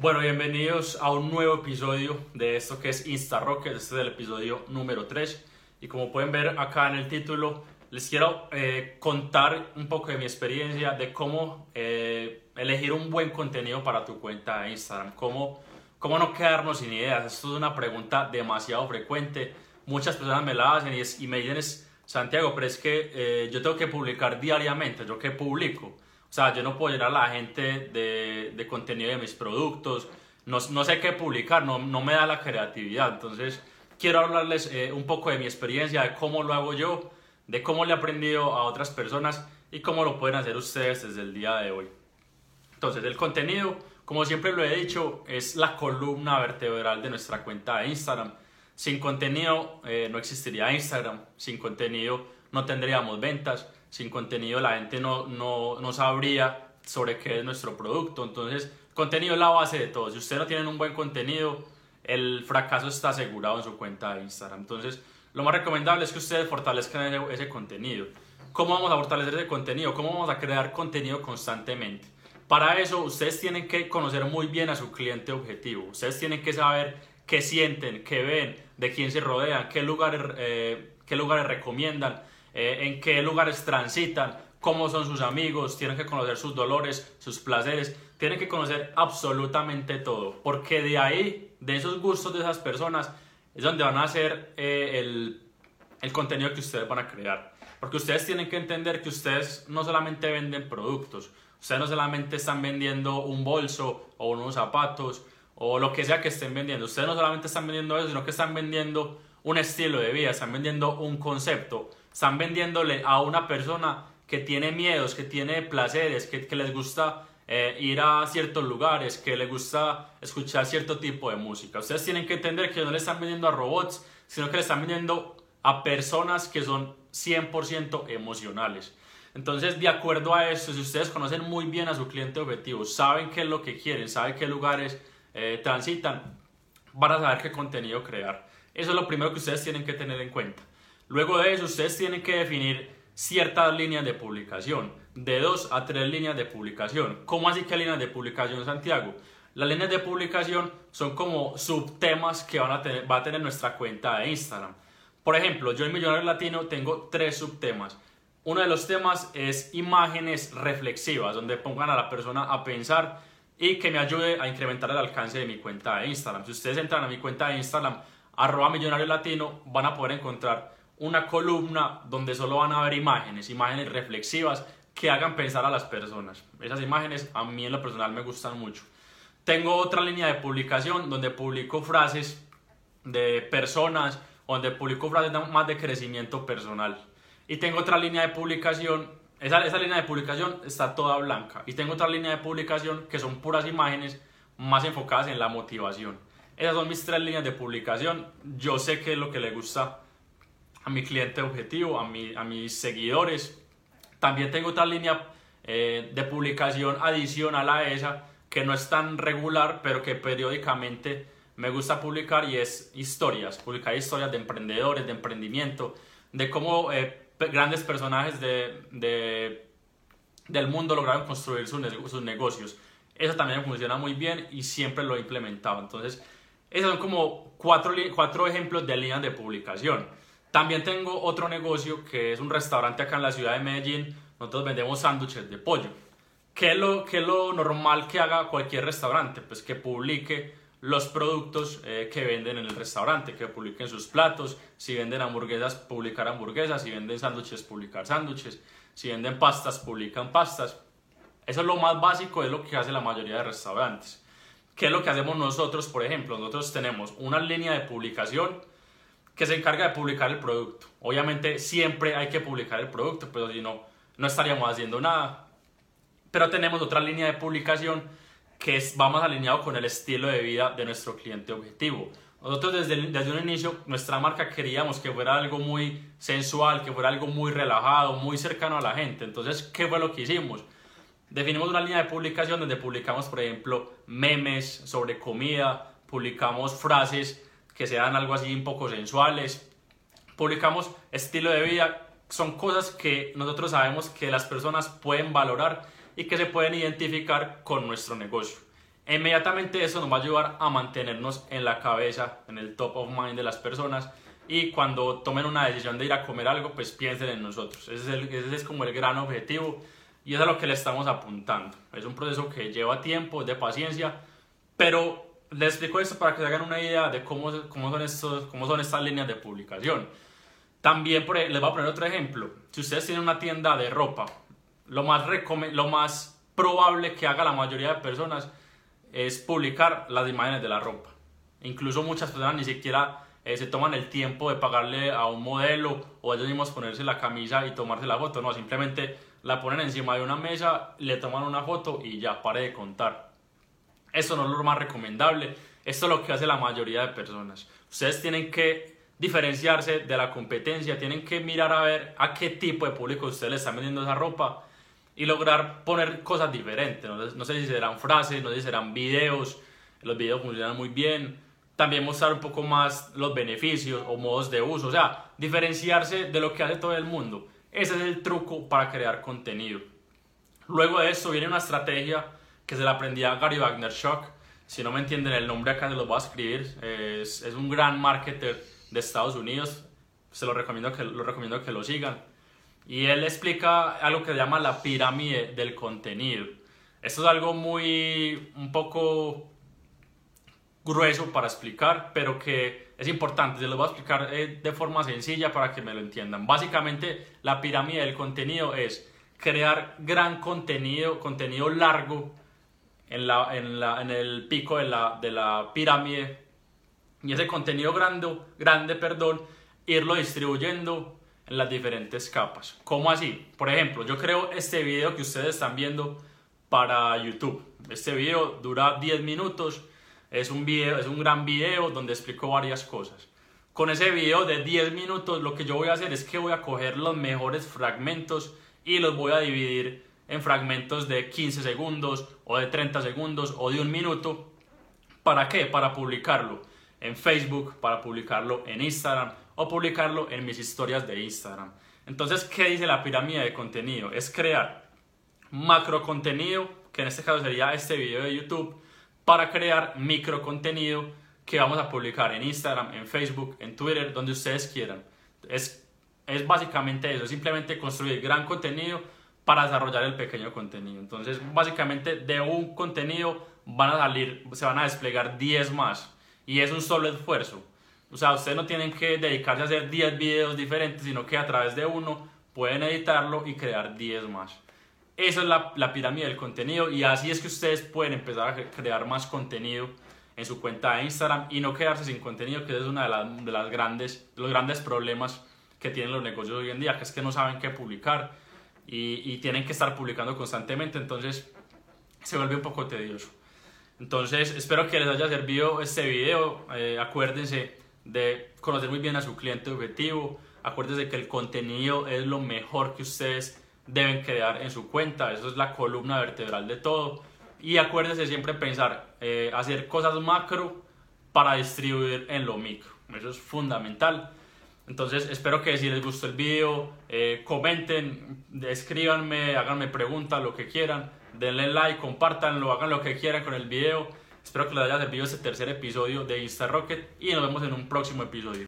Bueno, bienvenidos a un nuevo episodio de esto que es Insta Rocket. Este es el episodio número 3. Y como pueden ver acá en el título, les quiero eh, contar un poco de mi experiencia de cómo eh, elegir un buen contenido para tu cuenta de Instagram. Cómo, cómo no quedarnos sin ideas. Esto es una pregunta demasiado frecuente. Muchas personas me la hacen y, y me dicen, Santiago, pero es que eh, yo tengo que publicar diariamente. ¿Yo qué publico? O sea, yo no puedo llenar a la gente de, de contenido de mis productos, no, no, sé qué publicar, no, no, me da la creatividad. Entonces, quiero hablarles eh, un poco de mi experiencia, de cómo lo hago yo, de cómo le he aprendido a otras personas y cómo lo pueden hacer ustedes desde el día de hoy. Entonces, el contenido, como siempre lo he dicho, es la columna vertebral de nuestra cuenta de Instagram. Sin contenido eh, no existiría Instagram, sin contenido no tendríamos ventas sin contenido la gente no, no, no sabría sobre qué es nuestro producto. Entonces, contenido es la base de todo. Si ustedes no tienen un buen contenido, el fracaso está asegurado en su cuenta de Instagram. Entonces, lo más recomendable es que ustedes fortalezcan ese, contenido. ¿Cómo vamos a fortalecer ese contenido? ¿Cómo vamos a crear contenido constantemente? Para eso, ustedes tienen que conocer muy bien a su cliente objetivo. Ustedes tienen que saber qué sienten, qué ven, de quién se rodean, qué lugares, eh, qué lugares recomiendan eh, en qué lugares transitan, cómo son sus amigos, tienen que conocer sus dolores, sus placeres, tienen que conocer absolutamente todo, porque de ahí, de esos gustos de esas personas, es donde van a hacer eh, el, el contenido que ustedes van a crear. Porque ustedes tienen que entender que ustedes no solamente venden productos, ustedes no solamente están vendiendo un bolso o unos zapatos o lo que sea que estén vendiendo, ustedes no solamente están vendiendo eso, sino que están vendiendo un estilo de vida, están vendiendo un concepto, están vendiéndole a una persona que tiene miedos, que tiene placeres, que, les gusta eh, ir a ciertos lugares, que les gusta escuchar cierto tipo de música. Ustedes tienen que entender que no le están vendiendo a robots, sino que le están vendiendo a personas que son 100% emocionales. Entonces, de acuerdo a esto, si ustedes conocen muy bien a su cliente objetivo, saben qué es lo que quieren, saben qué lugares eh, transitan, van a saber qué contenido crear. Eso es lo primero que ustedes tienen que tener en cuenta. Luego de eso, ustedes tienen que definir ciertas líneas de publicación, de dos a tres líneas de publicación. ¿Cómo así que líneas de publicación, Santiago? Las líneas de publicación son como subtemas que van a tener, va a tener nuestra cuenta de Instagram. Por ejemplo, yo en Millonario Latino tengo tres subtemas. Uno de los temas es imágenes reflexivas, donde pongan a la persona a pensar y que me ayude a incrementar el alcance de mi cuenta de Instagram. Si ustedes entran a mi cuenta de Instagram, arroba millonario latino, van a poder encontrar una columna donde solo van a ver imágenes, imágenes reflexivas que hagan pensar a las personas. Esas imágenes a mí en lo personal me gustan mucho. Tengo otra línea de publicación donde publico frases de personas, donde publico frases más de crecimiento personal. Y tengo otra línea de publicación, esa, línea de publicación está toda blanca. Y tengo otra línea de publicación que son puras imágenes más enfocadas en la motivación. Esas son mis tres líneas de publicación. Yo sé que es lo que le gusta a mi cliente objetivo, a, mi, a mis seguidores. También tengo otra línea eh, de publicación adicional a esa que no es tan regular, pero que periódicamente me gusta publicar y es historias, publicar historias de emprendedores, de emprendimiento, de cómo eh, grandes personajes de, de, del mundo lograron construir sus, sus negocios. Eso también funciona muy bien y siempre lo he implementado. Entonces, esos son como cuatro, cuatro ejemplos de líneas de publicación. También tengo otro negocio que es un restaurante acá en la ciudad de Medellín. Nosotros vendemos sándwiches de pollo. ¿Qué es, lo, ¿Qué lo normal que haga cualquier restaurante? Pues que publique los productos eh, que venden en el restaurante, que publiquen sus platos. Si venden hamburguesas, publicar hamburguesas. Si venden sándwiches, publicar sándwiches. Si venden pastas, publican pastas. Eso es lo más básico, es lo que hace la mayoría de restaurantes. ¿Qué es lo que hacemos nosotros, por ejemplo? Nosotros tenemos una línea de publicación que se encarga de publicar el producto. Obviamente siempre hay que publicar el producto, pero si no, no estaríamos haciendo nada. Pero tenemos otra línea de publicación que es, va más alineado con el estilo de vida de nuestro cliente objetivo. Nosotros desde, desde un inicio, nuestra marca queríamos que fuera algo muy sensual, que fuera algo muy relajado, muy cercano a la gente. Entonces, ¿qué fue lo que hicimos? Definimos una línea de publicación donde publicamos, por ejemplo, memes sobre comida, publicamos frases que sean algo así un poco sensuales. Publicamos estilo de vida, son cosas que nosotros sabemos que las personas pueden valorar y que se pueden identificar con nuestro negocio. Inmediatamente eso nos va a ayudar a mantenernos en la cabeza, en el top of mind de las personas y cuando tomen una decisión de ir a comer algo, pues piensen en nosotros. Ese es, el, ese es como el gran objetivo y es a lo que le estamos apuntando. Es un proceso que lleva tiempo, de paciencia, pero les explico esto para que se hagan una idea de cómo, cómo, son, estos, cómo son estas líneas de publicación. También por, les voy a poner otro ejemplo. Si ustedes tienen una tienda de ropa, lo más, lo más probable que haga la mayoría de personas es publicar las imágenes de la ropa. Incluso muchas personas ni siquiera eh, se toman el tiempo de pagarle a un modelo o ellos mismos ponerse la camisa y tomarse la foto. No, simplemente la ponen encima de una mesa, le toman una foto y ya, pare de contar. Esto no es lo más recomendable. Esto es lo que hace la mayoría de personas. Ustedes tienen que diferenciarse de la competencia, tienen que mirar a ver a qué tipo de público ustedes le están vendiendo esa ropa y lograr poner cosas diferentes. No, no sé si serán frases, no sé si serán videos. Los videos funcionan muy bien también mostrar un poco más los beneficios o modos de uso, o sea, diferenciarse de lo que hace todo el mundo. Ese es el truco para crear contenido. Luego de eso viene una estrategia que se la aprendí a Gary Wagner-Shock. Si no me entienden el nombre acá se lo voy a escribir. Es, es un gran marketer de Estados Unidos. Se lo recomiendo, que, lo recomiendo que lo sigan. Y él explica algo que se llama la pirámide del contenido. Esto es algo muy, un poco grueso para explicar, pero que es importante. Se lo voy a explicar eh, de forma sencilla para que me lo entiendan. Básicamente, la pirámide del contenido es crear gran contenido, contenido largo en, la, en, la, en el pico de la, de la pirámide y ese contenido grande, grande perdón, irlo distribuyendo en las diferentes capas. ¿Cómo así? Por ejemplo, yo creo este video que ustedes están viendo para YouTube. Este video dura 10 minutos es un, video, es un gran video donde explico varias cosas. Con ese video de 10 minutos lo que yo voy a hacer es que voy a coger los mejores fragmentos y los voy a dividir en fragmentos de 15 segundos o de 30 segundos o de un minuto. ¿Para qué? Para publicarlo en Facebook, para publicarlo en Instagram o publicarlo en mis historias de Instagram. Entonces, ¿qué dice la pirámide de contenido? Es crear macro contenido, que en este caso sería este video de YouTube, para crear micro contenido que vamos a publicar en Instagram, en Facebook, en Twitter, donde ustedes quieran. Es, es básicamente eso, simplemente construir gran contenido para desarrollar el pequeño contenido. Entonces, básicamente de un contenido van a salir, se van a desplegar 10 más y es un solo esfuerzo. O sea, ustedes no tienen que dedicarse a hacer 10 videos diferentes, sino que a través de uno pueden editarlo y crear 10 más. Esa es la, la, pirámide del contenido y así es que ustedes pueden empezar a crear más contenido en su cuenta de Instagram y no quedarse sin contenido, que es uno de, de, las grandes, los grandes problemas que tienen los negocios hoy en día, que es que no saben qué publicar y, y tienen que estar publicando constantemente, entonces se vuelve un poco tedioso. Entonces, espero que les haya servido este video. Eh, acuérdense de conocer muy bien a su cliente objetivo. Acuérdense que el contenido es lo mejor que ustedes deben crear en su cuenta. Eso es la columna vertebral de todo. Y acuérdense siempre pensar, eh, hacer cosas macro para distribuir en lo micro. Eso es fundamental. Entonces espero que si les gustó el video, eh, comenten, escríbanme, háganme preguntas, lo que quieran. Denle like, compártanlo, hagan lo que quieran con el video. Espero que les haya servido este tercer episodio de Insta Rocket y nos vemos en un próximo episodio.